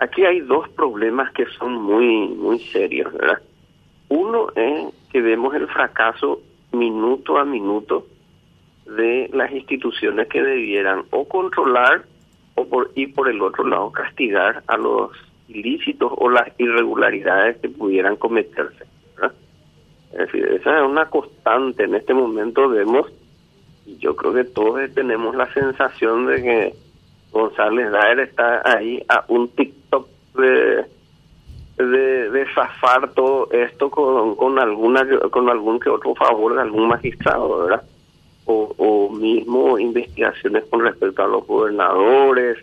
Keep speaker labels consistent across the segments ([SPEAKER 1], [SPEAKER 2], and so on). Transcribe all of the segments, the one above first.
[SPEAKER 1] aquí hay dos problemas que son muy, muy serios, ¿verdad? Uno es que vemos el fracaso minuto a minuto de las instituciones que debieran o controlar o por, y por el otro lado castigar a los ilícitos o las irregularidades que pudieran cometerse. Es decir, esa es una constante. En este momento vemos, y yo creo que todos tenemos la sensación de que González Daer está ahí a un de, de, de zafar todo esto con, con alguna con algún que otro favor de algún magistrado, ¿verdad? O, mismo investigaciones con respecto a los gobernadores,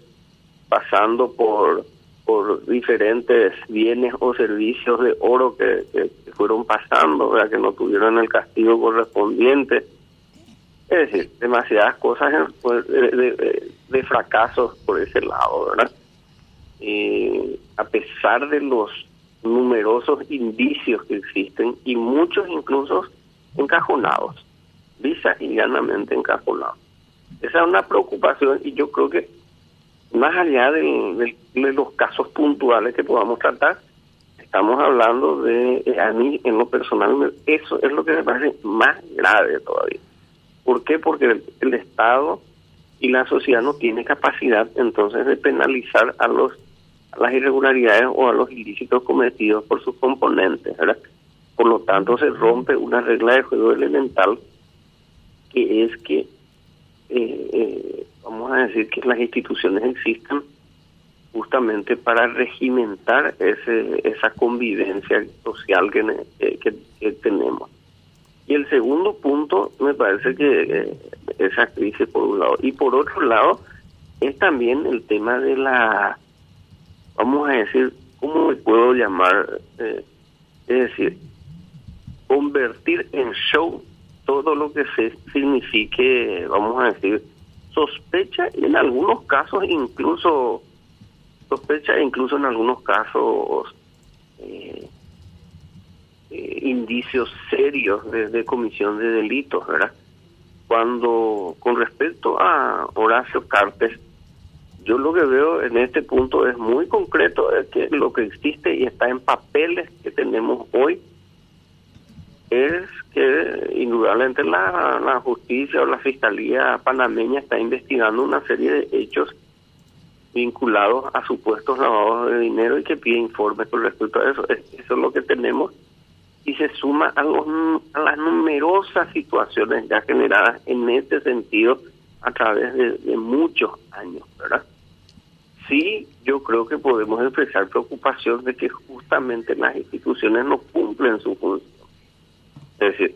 [SPEAKER 1] pasando por por diferentes bienes o servicios de oro que, que, fueron pasando, ¿verdad? que no tuvieron el castigo correspondiente. Es decir, demasiadas cosas pues, de, de, fracasos por ese lado, ¿verdad? Y a pesar de los numerosos indicios que existen y muchos incluso encajonados, lisa y llanamente encajonados. Esa es una preocupación y yo creo que más allá de, los casos puntuales que podamos tratar, estamos hablando de, a mí en lo personal, eso es lo que me parece más grave todavía. ¿Por qué? Porque el, el Estado y la sociedad no tiene capacidad entonces de penalizar a los las irregularidades o a los ilícitos cometidos por sus componentes, ¿verdad? Por lo tanto, se rompe una regla de juego elemental que es que eh, eh, vamos a decir que las instituciones existen justamente para regimentar ese, esa convivencia social que, que, que, tenemos. Y el segundo punto, me parece que eh, esa crisis por un lado. Y por otro lado, es también el tema de la, vamos a decir, ¿cómo me puedo llamar? Eh, es decir, convertir en show todo lo que se signifique, vamos a decir, sospecha y en algunos casos incluso sospecha incluso en algunos casos eh, eh, indicios serios de, de, comisión de delitos, ¿verdad? Cuando con respecto a Horacio Cartes, yo lo que veo en este punto es muy concreto, es que lo que existe y está en papeles que tenemos hoy es que indudablemente la, justicia o la fiscalía panameña está investigando una serie de hechos vinculados a supuestos lavados de dinero y que pide informes con respecto a eso. Eso es lo que tenemos y se suma a, los, las numerosas situaciones ya generadas en este sentido a través de, de muchos años, ¿verdad? Sí, yo creo que podemos expresar preocupación de que justamente las instituciones no cumplen su función es decir,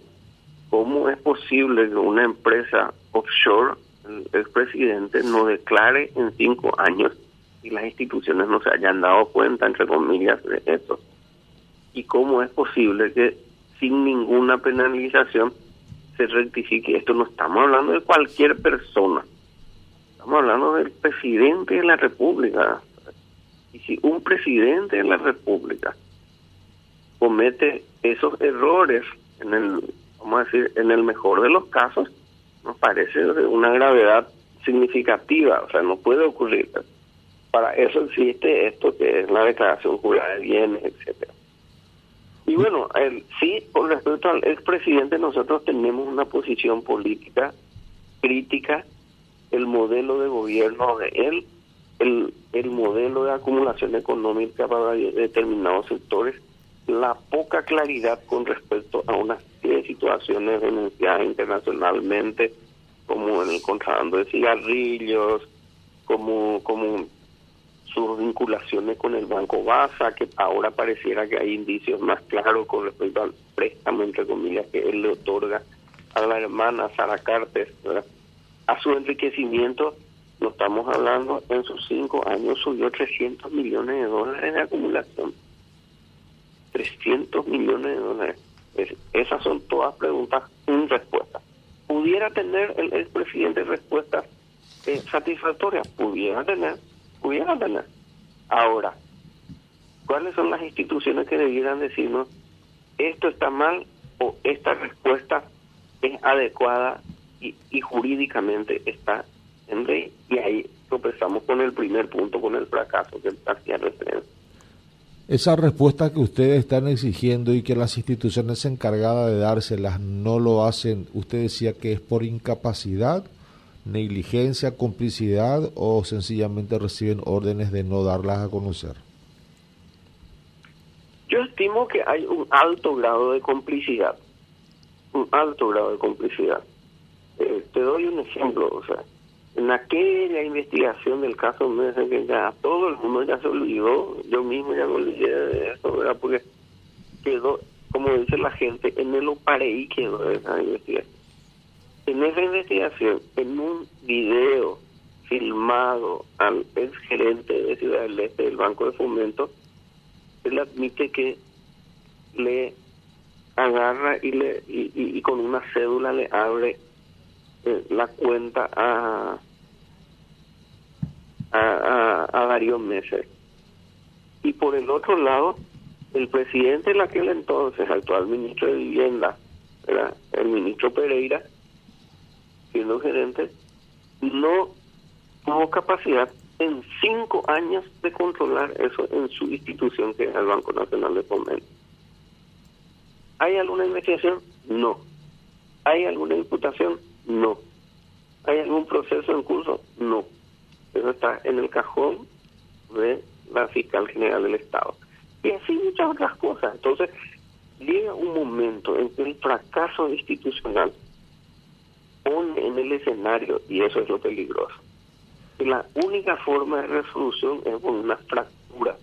[SPEAKER 1] ¿cómo es posible que una empresa offshore, el presidente, no declare en cinco años y las instituciones no se hayan dado cuenta, entre comillas, de esto? ¿Y cómo es posible que sin ninguna penalización se rectifique? Esto no estamos hablando de cualquier persona, estamos hablando del presidente de la República. Y si un presidente de la República comete esos errores en el, vamos a decir, en el mejor de los casos, nos parece de una gravedad significativa, o sea, no puede ocurrir. Para eso existe esto que es la declaración jurada de bienes, etcétera. Y bueno, el, sí, con respecto al expresidente, nosotros tenemos una posición política crítica, el modelo de gobierno de él, el, el modelo de acumulación económica para determinados sectores, la poca claridad con respecto a una serie de situaciones denunciadas internacionalmente, como el contrabando de cigarrillos, como, como sus vinculaciones con el Banco Baza, que ahora pareciera que hay indicios más claros con respecto al préstamo, entre comillas, que él le otorga a la hermana Sara Cartes, a su enriquecimiento, no estamos hablando, en sus cinco años subió 300 millones de dólares de acumulación. 300 millones de dólares. esas son todas preguntas sin respuesta. ¿Pudiera tener el expresidente respuestas eh, satisfactorias? Pudiera tener, pudiera tener. Ahora, ¿cuáles son las instituciones que debieran decirnos esto está mal o esta respuesta es adecuada y, y jurídicamente está en ley? Y ahí tropezamos con el primer punto, con el fracaso que hacía referencia.
[SPEAKER 2] Esa respuesta que ustedes están exigiendo y que las instituciones encargadas de dárselas no lo hacen, usted decía que es por incapacidad, negligencia, complicidad o sencillamente reciben órdenes de no darlas a conocer.
[SPEAKER 1] Yo estimo que hay un alto grado de complicidad, un alto grado de complicidad. Te doy un ejemplo, o sea, en aquella investigación del caso Mesa que ya todo el mundo ya se olvidó, yo mismo ya me olvidé de eso, ¿verdad? Porque quedó, como dice la gente, en el y quedó esa investigación. En esa investigación, en un video filmado al ex gerente de Ciudad del Este del Banco de Fomento, él admite que le agarra y le y con una cédula le abre eh, la cuenta a, a, a, varios meses. Y por el otro lado, el presidente en aquel entonces, actual ministro de Vivienda, el ministro Pereira, siendo gerente, no tuvo capacidad en cinco años de controlar eso en su institución, que es el Banco Nacional de Fomento. ¿Hay alguna investigación? No. ¿Hay alguna imputación? No. ¿Hay algún proceso en curso? No. Eso está en el cajón de la fiscal general del Estado. Y así muchas otras cosas. Entonces, llega un momento en que el fracaso institucional pone en el escenario, y eso es lo peligroso, que la única forma de resolución es con una fractura.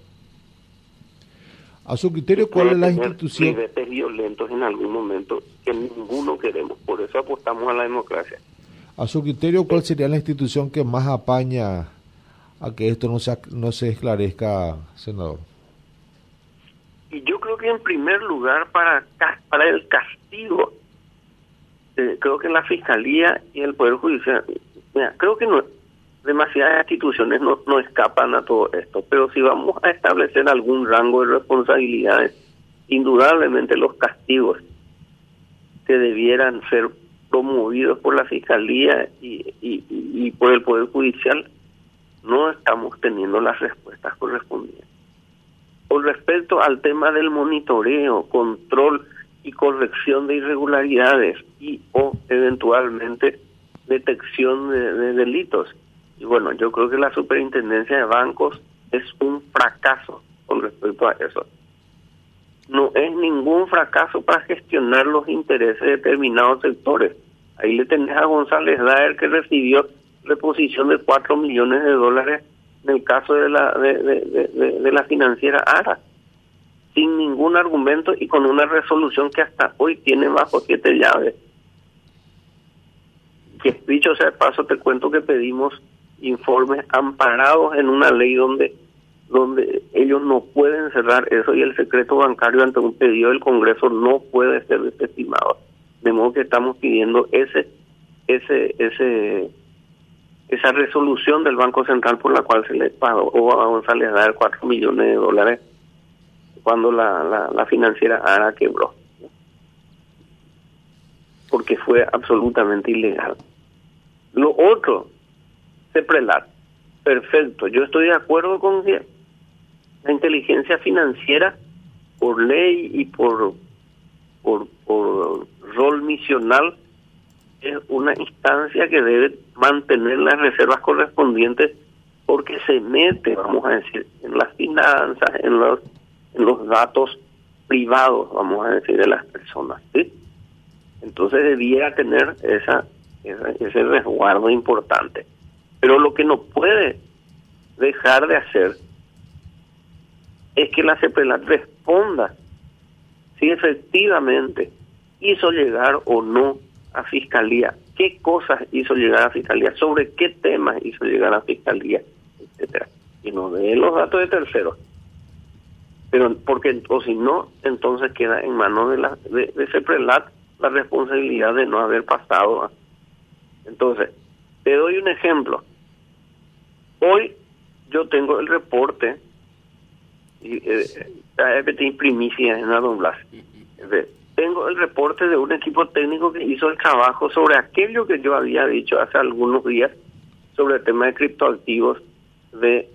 [SPEAKER 2] A su criterio, ¿cuál es la institución?
[SPEAKER 1] violentos en algún momento que ninguno queremos. Por eso apostamos a la democracia.
[SPEAKER 2] A su criterio, ¿cuál sería la institución que más apaña a que esto no se, no se esclarezca, senador?
[SPEAKER 1] Y yo creo que en primer lugar para, para el castigo, eh, creo que la Fiscalía y el Poder Judicial, mira, creo que no, demasiadas instituciones no, no escapan a todo esto, pero si vamos a establecer algún rango de responsabilidades, indudablemente los castigos que debieran ser promovidos por la Fiscalía y, y, por el Poder Judicial, no estamos teniendo las respuestas correspondientes. Con respecto al tema del monitoreo, control y corrección de irregularidades y o eventualmente detección de, delitos. Y bueno, yo creo que la superintendencia de bancos es un fracaso con respecto a eso. No es ningún fracaso para gestionar los intereses de determinados sectores Ahí le tenés a González Daer que recibió reposición de 4 millones de dólares en el caso de la de, la financiera ARA, sin ningún argumento y con una resolución que hasta hoy tiene bajo siete llaves. Que dicho sea de paso, te cuento que pedimos informes amparados en una ley donde donde ellos no pueden cerrar eso y el secreto bancario ante un pedido del Congreso no puede ser desestimado. De modo que estamos pidiendo ese, ese, ese, esa resolución del Banco Central por la cual se le pagó a González dar 4 millones de dólares cuando la, la, la financiera ARA quebró. Porque fue absolutamente ilegal. Lo otro, CEPRELAT. Perfecto. Yo estoy de acuerdo con que la inteligencia financiera, por ley y por, por, rol misional es una instancia que debe mantener las reservas correspondientes porque se mete, vamos a decir, en las finanzas, en los, en los datos privados, vamos a decir, de las personas. ¿sí? Entonces debiera tener esa, ese resguardo importante. Pero lo que no puede dejar de hacer es que la CEPRELAT responda si efectivamente hizo llegar o no a Fiscalía, qué cosas hizo llegar a Fiscalía, sobre qué temas hizo llegar a Fiscalía, etcétera Y no de los datos de terceros. Pero porque o si no, entonces queda en manos de la de, de CEPRELAT la responsabilidad de no haber pasado. Entonces, te doy un ejemplo. Tengo el reporte y eh, primicia en Don Blas. Tengo el reporte de un equipo técnico que hizo el trabajo sobre aquello que yo había dicho hace algunos días sobre el tema de criptoactivos de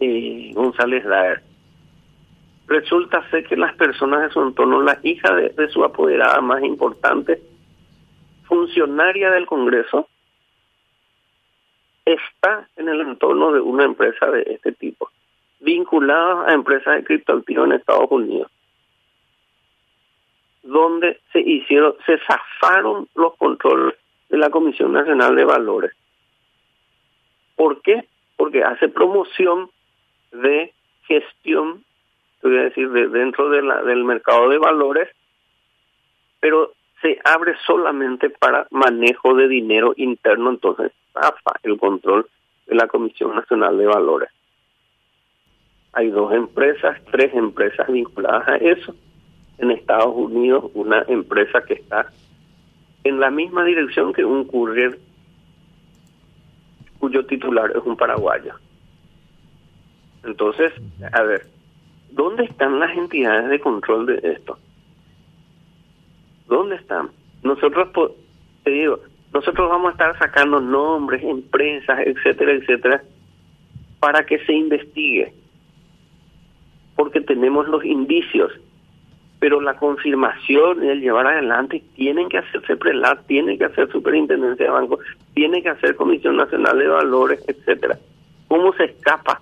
[SPEAKER 1] eh, González Daer. Resulta ser que las personas de su entorno, la hija de su apoderada más importante, funcionaria del Congreso, está en el entorno de una empresa de este tipo, vinculada a empresas de criptoactivos en Estados Unidos, donde se hicieron, se zafaron los controles de la Comisión Nacional de Valores. ¿Por qué? Porque hace promoción de gestión, voy a decir, de, dentro del mercado de valores, pero se abre solamente para manejo de dinero interno, entonces zafa el control de la Comisión Nacional de Valores. Hay dos empresas, tres empresas vinculadas a eso. En Estados Unidos, una empresa que está en la misma dirección que un courier cuyo titular es un paraguayo. Entonces, a ver, ¿dónde están las entidades de control de esto? ¿Dónde están? Nosotros, te digo, nosotros vamos a estar sacando nombres, empresas, etcétera, etcétera, para que se investigue. Porque tenemos los indicios. Pero la confirmación y el llevar adelante tienen que hacerse prelat, tienen que hacer superintendencia de banco, tiene que hacer Comisión Nacional de Valores, etcétera. ¿Cómo se escapa